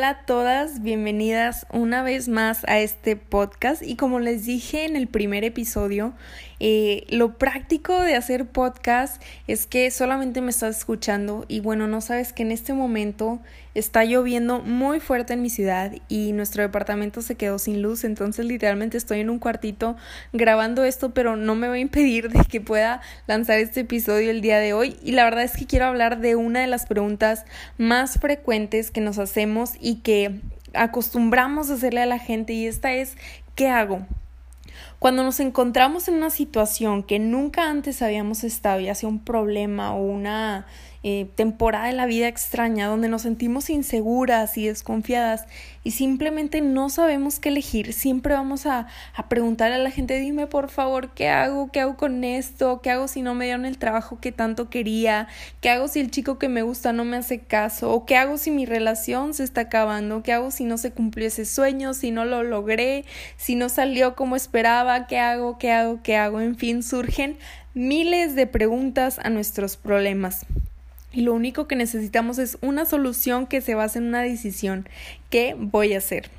Hola a todas, bienvenidas una vez más a este podcast. Y como les dije en el primer episodio, eh, lo práctico de hacer podcast es que solamente me estás escuchando y bueno, no sabes que en este momento está lloviendo muy fuerte en mi ciudad y nuestro departamento se quedó sin luz, entonces literalmente estoy en un cuartito grabando esto, pero no me va a impedir de que pueda lanzar este episodio el día de hoy y la verdad es que quiero hablar de una de las preguntas más frecuentes que nos hacemos y que acostumbramos a hacerle a la gente y esta es ¿qué hago? Cuando nos encontramos en una situación que nunca antes habíamos estado, ya sea un problema o una eh, temporada de la vida extraña donde nos sentimos inseguras y desconfiadas y simplemente no sabemos qué elegir, siempre vamos a, a preguntar a la gente, dime por favor, ¿qué hago? ¿Qué hago con esto? ¿Qué hago si no me dieron el trabajo que tanto quería? ¿Qué hago si el chico que me gusta no me hace caso? ¿O qué hago si mi relación se está acabando? ¿Qué hago si no se cumplió ese sueño? ¿Si no lo logré? ¿Si no salió como esperaba? ¿Qué hago? ¿Qué hago? ¿Qué hago? En fin, surgen miles de preguntas a nuestros problemas. Y lo único que necesitamos es una solución que se base en una decisión. ¿Qué voy a hacer?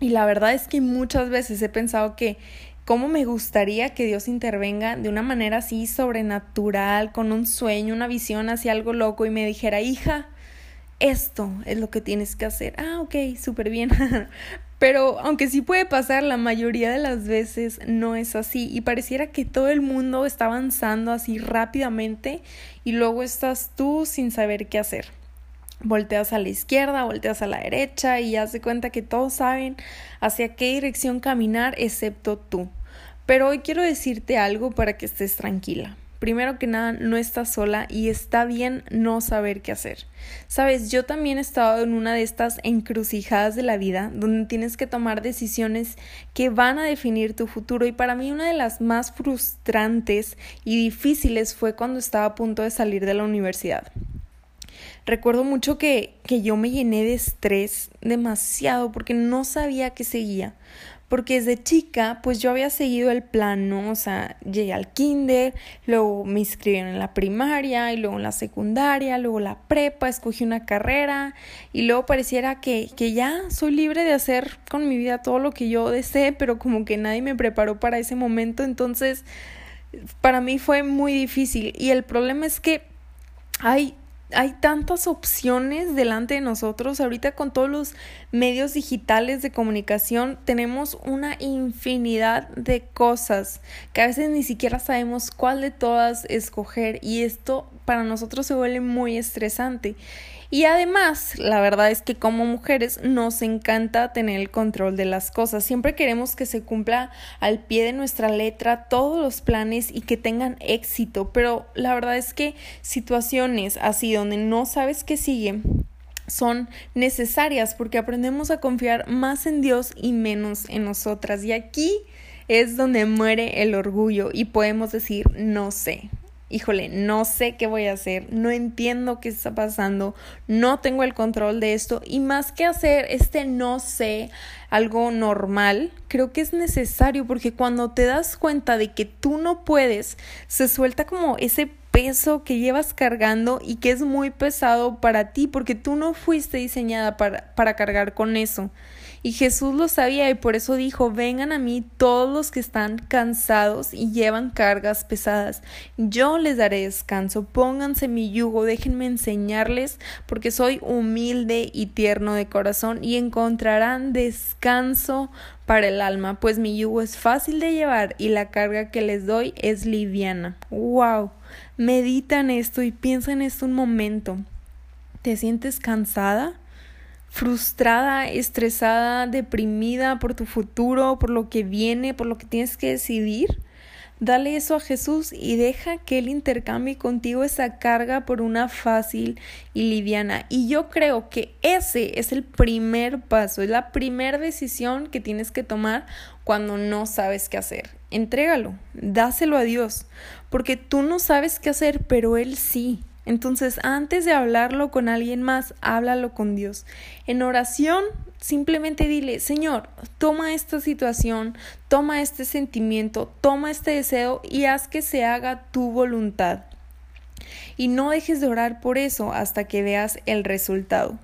Y la verdad es que muchas veces he pensado que cómo me gustaría que Dios intervenga de una manera así sobrenatural, con un sueño, una visión hacia algo loco y me dijera, hija, esto es lo que tienes que hacer. Ah, ok, súper bien. Pero aunque sí puede pasar, la mayoría de las veces no es así y pareciera que todo el mundo está avanzando así rápidamente y luego estás tú sin saber qué hacer. Volteas a la izquierda, volteas a la derecha y haz de cuenta que todos saben hacia qué dirección caminar excepto tú. Pero hoy quiero decirte algo para que estés tranquila. Primero que nada, no estás sola y está bien no saber qué hacer. Sabes, yo también he estado en una de estas encrucijadas de la vida donde tienes que tomar decisiones que van a definir tu futuro y para mí una de las más frustrantes y difíciles fue cuando estaba a punto de salir de la universidad. Recuerdo mucho que, que yo me llené de estrés demasiado porque no sabía qué seguía porque desde chica pues yo había seguido el plan, ¿no? O sea, llegué al kinder, luego me inscribieron en la primaria y luego en la secundaria, luego la prepa, escogí una carrera y luego pareciera que, que ya soy libre de hacer con mi vida todo lo que yo desee, pero como que nadie me preparó para ese momento, entonces para mí fue muy difícil y el problema es que hay hay tantas opciones delante de nosotros. Ahorita con todos los medios digitales de comunicación tenemos una infinidad de cosas que a veces ni siquiera sabemos cuál de todas escoger y esto para nosotros se vuelve muy estresante. Y además, la verdad es que como mujeres nos encanta tener el control de las cosas. Siempre queremos que se cumpla al pie de nuestra letra todos los planes y que tengan éxito. Pero la verdad es que situaciones así donde no sabes qué sigue son necesarias porque aprendemos a confiar más en Dios y menos en nosotras. Y aquí es donde muere el orgullo y podemos decir no sé híjole, no sé qué voy a hacer, no entiendo qué está pasando, no tengo el control de esto y más que hacer este no sé algo normal, creo que es necesario porque cuando te das cuenta de que tú no puedes, se suelta como ese peso que llevas cargando y que es muy pesado para ti porque tú no fuiste diseñada para, para cargar con eso. Y Jesús lo sabía y por eso dijo, vengan a mí todos los que están cansados y llevan cargas pesadas. Yo les daré descanso, pónganse mi yugo, déjenme enseñarles, porque soy humilde y tierno de corazón y encontrarán descanso para el alma, pues mi yugo es fácil de llevar y la carga que les doy es liviana. ¡Wow! Medita en esto y piensa en esto un momento. ¿Te sientes cansada? Frustrada, estresada, deprimida por tu futuro, por lo que viene, por lo que tienes que decidir, dale eso a Jesús y deja que Él intercambie contigo esa carga por una fácil y liviana. Y yo creo que ese es el primer paso, es la primera decisión que tienes que tomar cuando no sabes qué hacer. Entrégalo, dáselo a Dios, porque tú no sabes qué hacer, pero Él sí. Entonces, antes de hablarlo con alguien más, háblalo con Dios. En oración, simplemente dile, Señor, toma esta situación, toma este sentimiento, toma este deseo y haz que se haga tu voluntad. Y no dejes de orar por eso hasta que veas el resultado.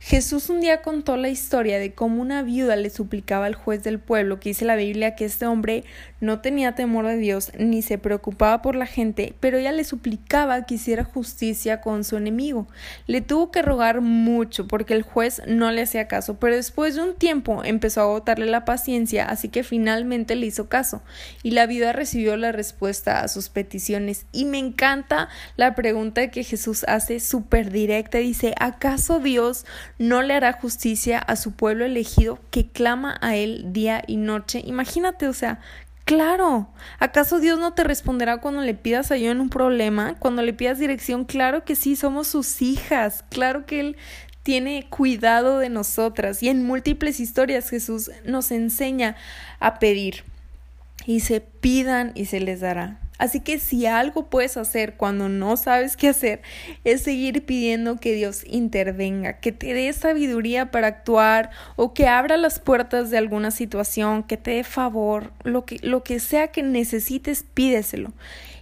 Jesús un día contó la historia de cómo una viuda le suplicaba al juez del pueblo, que dice la Biblia que este hombre no tenía temor de Dios ni se preocupaba por la gente, pero ella le suplicaba que hiciera justicia con su enemigo. Le tuvo que rogar mucho porque el juez no le hacía caso, pero después de un tiempo empezó a agotarle la paciencia, así que finalmente le hizo caso y la viuda recibió la respuesta a sus peticiones. Y me encanta la pregunta que Jesús hace súper directa, dice, ¿acaso Dios no le hará justicia a su pueblo elegido que clama a él día y noche. Imagínate, o sea, Claro. ¿Acaso Dios no te responderá cuando le pidas ayuda en un problema? Cuando le pidas dirección, claro que sí, somos sus hijas. Claro que Él tiene cuidado de nosotras. Y en múltiples historias Jesús nos enseña a pedir. Y se pidan y se les dará. Así que si algo puedes hacer cuando no sabes qué hacer, es seguir pidiendo que Dios intervenga, que te dé sabiduría para actuar o que abra las puertas de alguna situación, que te dé favor, lo que, lo que sea que necesites, pídeselo.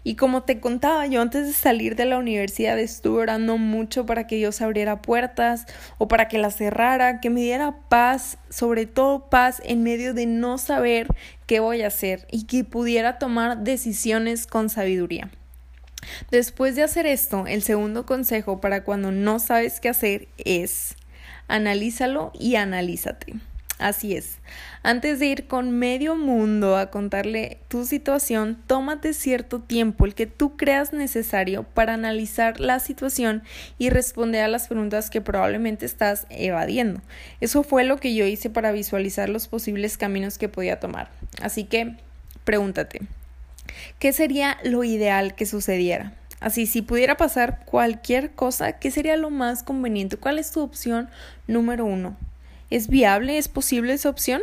Y como te contaba, yo antes de salir de la universidad estuve orando mucho para que Dios abriera puertas o para que las cerrara, que me diera paz, sobre todo paz en medio de no saber qué voy a hacer y que pudiera tomar decisiones con sabiduría. Después de hacer esto, el segundo consejo para cuando no sabes qué hacer es analízalo y analízate. Así es. Antes de ir con medio mundo a contarle tu situación, tómate cierto tiempo, el que tú creas necesario, para analizar la situación y responder a las preguntas que probablemente estás evadiendo. Eso fue lo que yo hice para visualizar los posibles caminos que podía tomar. Así que, pregúntate, ¿qué sería lo ideal que sucediera? Así, si pudiera pasar cualquier cosa, ¿qué sería lo más conveniente? ¿Cuál es tu opción número uno? ¿Es viable? ¿Es posible esa opción?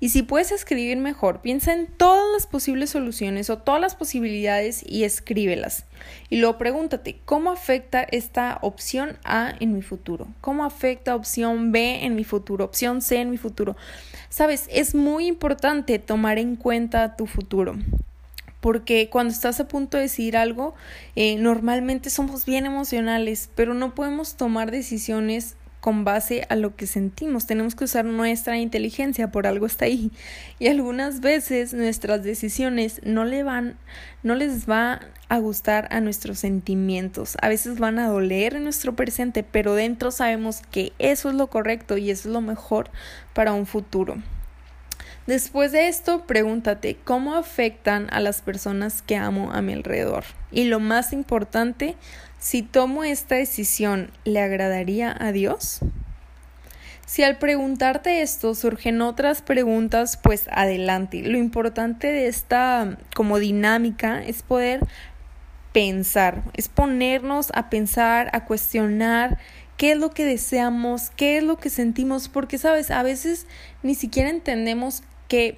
Y si puedes escribir mejor, piensa en todas las posibles soluciones o todas las posibilidades y escríbelas. Y luego pregúntate, ¿cómo afecta esta opción A en mi futuro? ¿Cómo afecta opción B en mi futuro? Opción C en mi futuro. Sabes, es muy importante tomar en cuenta tu futuro porque cuando estás a punto de decir algo, eh, normalmente somos bien emocionales, pero no podemos tomar decisiones con base a lo que sentimos. Tenemos que usar nuestra inteligencia, por algo está ahí. Y algunas veces nuestras decisiones no le van, no les va a gustar a nuestros sentimientos. A veces van a doler en nuestro presente, pero dentro sabemos que eso es lo correcto y eso es lo mejor para un futuro. Después de esto, pregúntate cómo afectan a las personas que amo a mi alrededor. Y lo más importante, si tomo esta decisión, ¿le agradaría a Dios? Si al preguntarte esto surgen otras preguntas, pues adelante. Lo importante de esta como dinámica es poder pensar, es ponernos a pensar, a cuestionar qué es lo que deseamos, qué es lo que sentimos, porque sabes, a veces ni siquiera entendemos qué,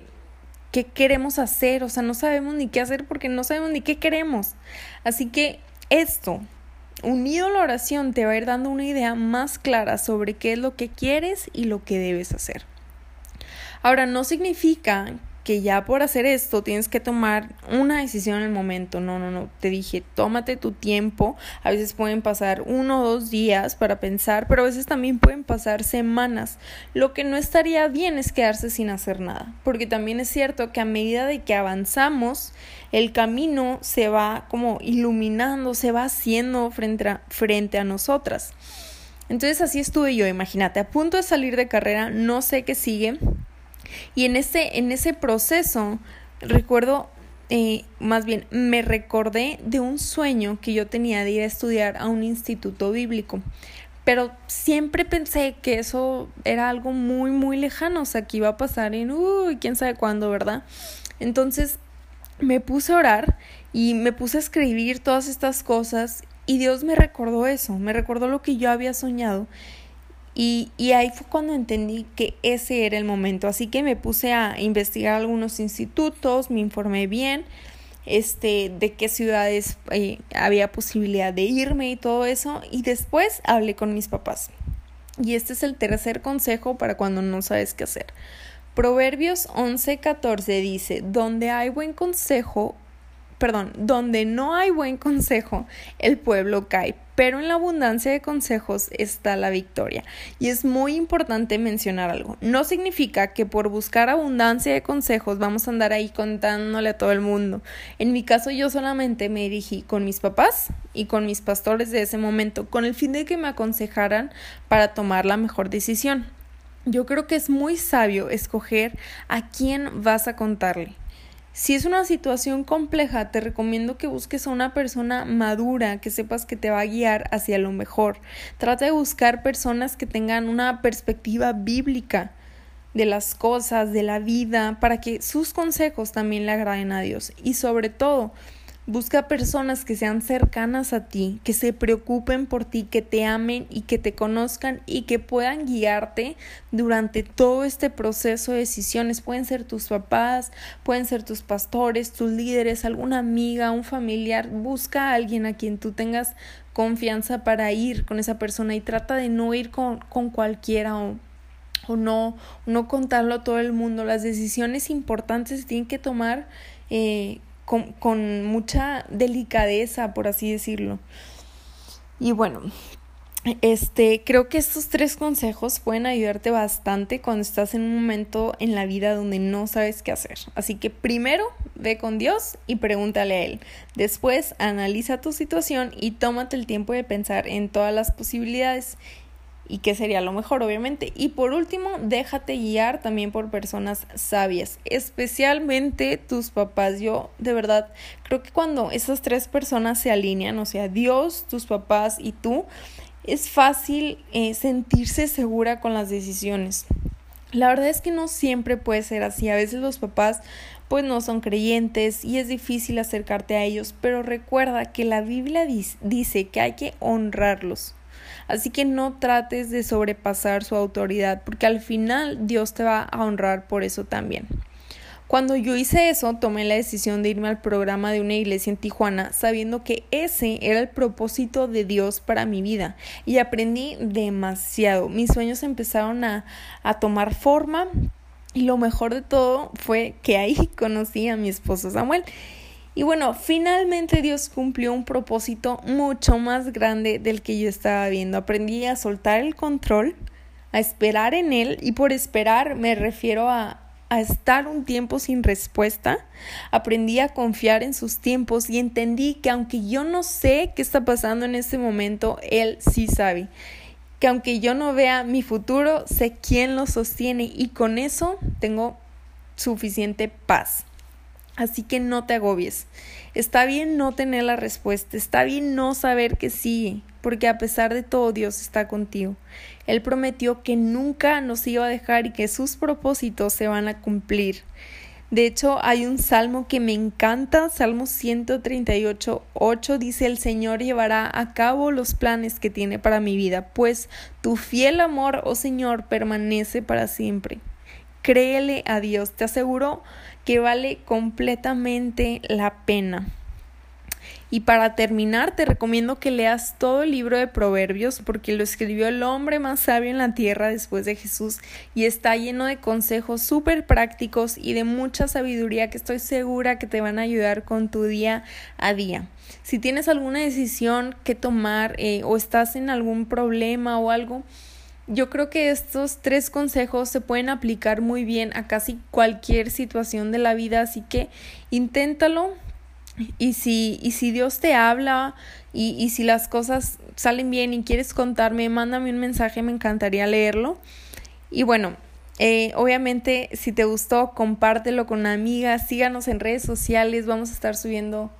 qué queremos hacer, o sea, no sabemos ni qué hacer porque no sabemos ni qué queremos. Así que esto, unido a la oración, te va a ir dando una idea más clara sobre qué es lo que quieres y lo que debes hacer. Ahora, no significa que ya por hacer esto tienes que tomar una decisión en el momento. No, no, no. Te dije, tómate tu tiempo. A veces pueden pasar uno o dos días para pensar, pero a veces también pueden pasar semanas. Lo que no estaría bien es quedarse sin hacer nada, porque también es cierto que a medida de que avanzamos, el camino se va como iluminando, se va haciendo frente a, frente a nosotras. Entonces así estuve yo, imagínate, a punto de salir de carrera, no sé qué sigue y en ese, en ese proceso, recuerdo, eh, más bien, me recordé de un sueño que yo tenía de ir a estudiar a un instituto bíblico. Pero siempre pensé que eso era algo muy, muy lejano, o sea, que iba a pasar en, uy, quién sabe cuándo, ¿verdad? Entonces me puse a orar y me puse a escribir todas estas cosas y Dios me recordó eso, me recordó lo que yo había soñado y, y, ahí fue cuando entendí que ese era el momento. Así que me puse a investigar algunos institutos, me informé bien este, de qué ciudades eh, había posibilidad de irme y todo eso. Y después hablé con mis papás. Y este es el tercer consejo para cuando no sabes qué hacer. Proverbios 11:14 dice, donde hay buen consejo, perdón, donde no hay buen consejo, el pueblo cae, pero en la abundancia de consejos está la victoria. Y es muy importante mencionar algo. No significa que por buscar abundancia de consejos vamos a andar ahí contándole a todo el mundo. En mi caso yo solamente me dirigí con mis papás y con mis pastores de ese momento con el fin de que me aconsejaran para tomar la mejor decisión. Yo creo que es muy sabio escoger a quién vas a contarle. Si es una situación compleja, te recomiendo que busques a una persona madura, que sepas que te va a guiar hacia lo mejor. Trata de buscar personas que tengan una perspectiva bíblica de las cosas, de la vida, para que sus consejos también le agraden a Dios. Y sobre todo, Busca personas que sean cercanas a ti, que se preocupen por ti, que te amen y que te conozcan y que puedan guiarte durante todo este proceso de decisiones. Pueden ser tus papás, pueden ser tus pastores, tus líderes, alguna amiga, un familiar. Busca a alguien a quien tú tengas confianza para ir con esa persona y trata de no ir con, con cualquiera o o no, no contarlo a todo el mundo. Las decisiones importantes se tienen que tomar eh, con, mucha delicadeza, por así decirlo. Y bueno, este, creo que estos tres consejos pueden ayudarte bastante cuando estás en un momento en la vida donde no sabes qué hacer. Así que primero ve con Dios y pregúntale a Él. Después analiza tu situación y tómate el tiempo de pensar en todas las posibilidades y qué sería lo mejor, obviamente. Y por último, déjate guiar también por personas sabias, especialmente tus papás. Yo de verdad creo que cuando esas tres personas se alinean, o sea, Dios, tus papás y tú, es fácil eh, sentirse segura con las decisiones. La verdad es que no siempre puede ser así. A veces los papás pues no son creyentes y es difícil acercarte a ellos, pero recuerda que la Biblia dice que hay que honrarlos. Así que no trates de sobrepasar su autoridad, porque al final Dios te va a honrar por eso también. Cuando yo hice eso, tomé la decisión de irme al programa de una iglesia en Tijuana, sabiendo que ese era el propósito de Dios para mi vida. Y aprendí demasiado. Mis sueños empezaron a, a tomar forma. Y lo mejor de todo fue que ahí conocí a mi esposo Samuel. Y bueno, finalmente Dios cumplió un propósito mucho más grande del que yo estaba viendo. Aprendí a soltar el control, a esperar en Él y por esperar me refiero a, a estar un tiempo sin respuesta. Aprendí a confiar en sus tiempos y entendí que aunque yo no sé qué está pasando en este momento, Él sí sabe. Que aunque yo no vea mi futuro, sé quién lo sostiene y con eso tengo suficiente paz. Así que no te agobies. Está bien no tener la respuesta, está bien no saber que sí, porque a pesar de todo Dios está contigo. Él prometió que nunca nos iba a dejar y que sus propósitos se van a cumplir. De hecho, hay un salmo que me encanta, Salmo 138, 8, dice, el Señor llevará a cabo los planes que tiene para mi vida, pues tu fiel amor, oh Señor, permanece para siempre. Créele a Dios, te aseguro que vale completamente la pena. Y para terminar, te recomiendo que leas todo el libro de Proverbios porque lo escribió el hombre más sabio en la tierra después de Jesús y está lleno de consejos súper prácticos y de mucha sabiduría que estoy segura que te van a ayudar con tu día a día. Si tienes alguna decisión que tomar eh, o estás en algún problema o algo, yo creo que estos tres consejos se pueden aplicar muy bien a casi cualquier situación de la vida, así que inténtalo y si, y si Dios te habla y, y si las cosas salen bien y quieres contarme, mándame un mensaje, me encantaría leerlo. Y bueno, eh, obviamente si te gustó, compártelo con amigas, síganos en redes sociales, vamos a estar subiendo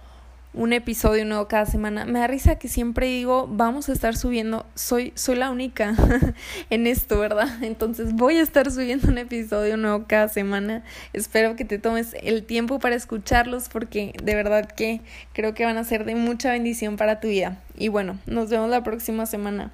un episodio nuevo cada semana. Me da risa que siempre digo, vamos a estar subiendo, soy, soy la única en esto, ¿verdad? Entonces voy a estar subiendo un episodio nuevo cada semana. Espero que te tomes el tiempo para escucharlos porque de verdad que creo que van a ser de mucha bendición para tu vida. Y bueno, nos vemos la próxima semana.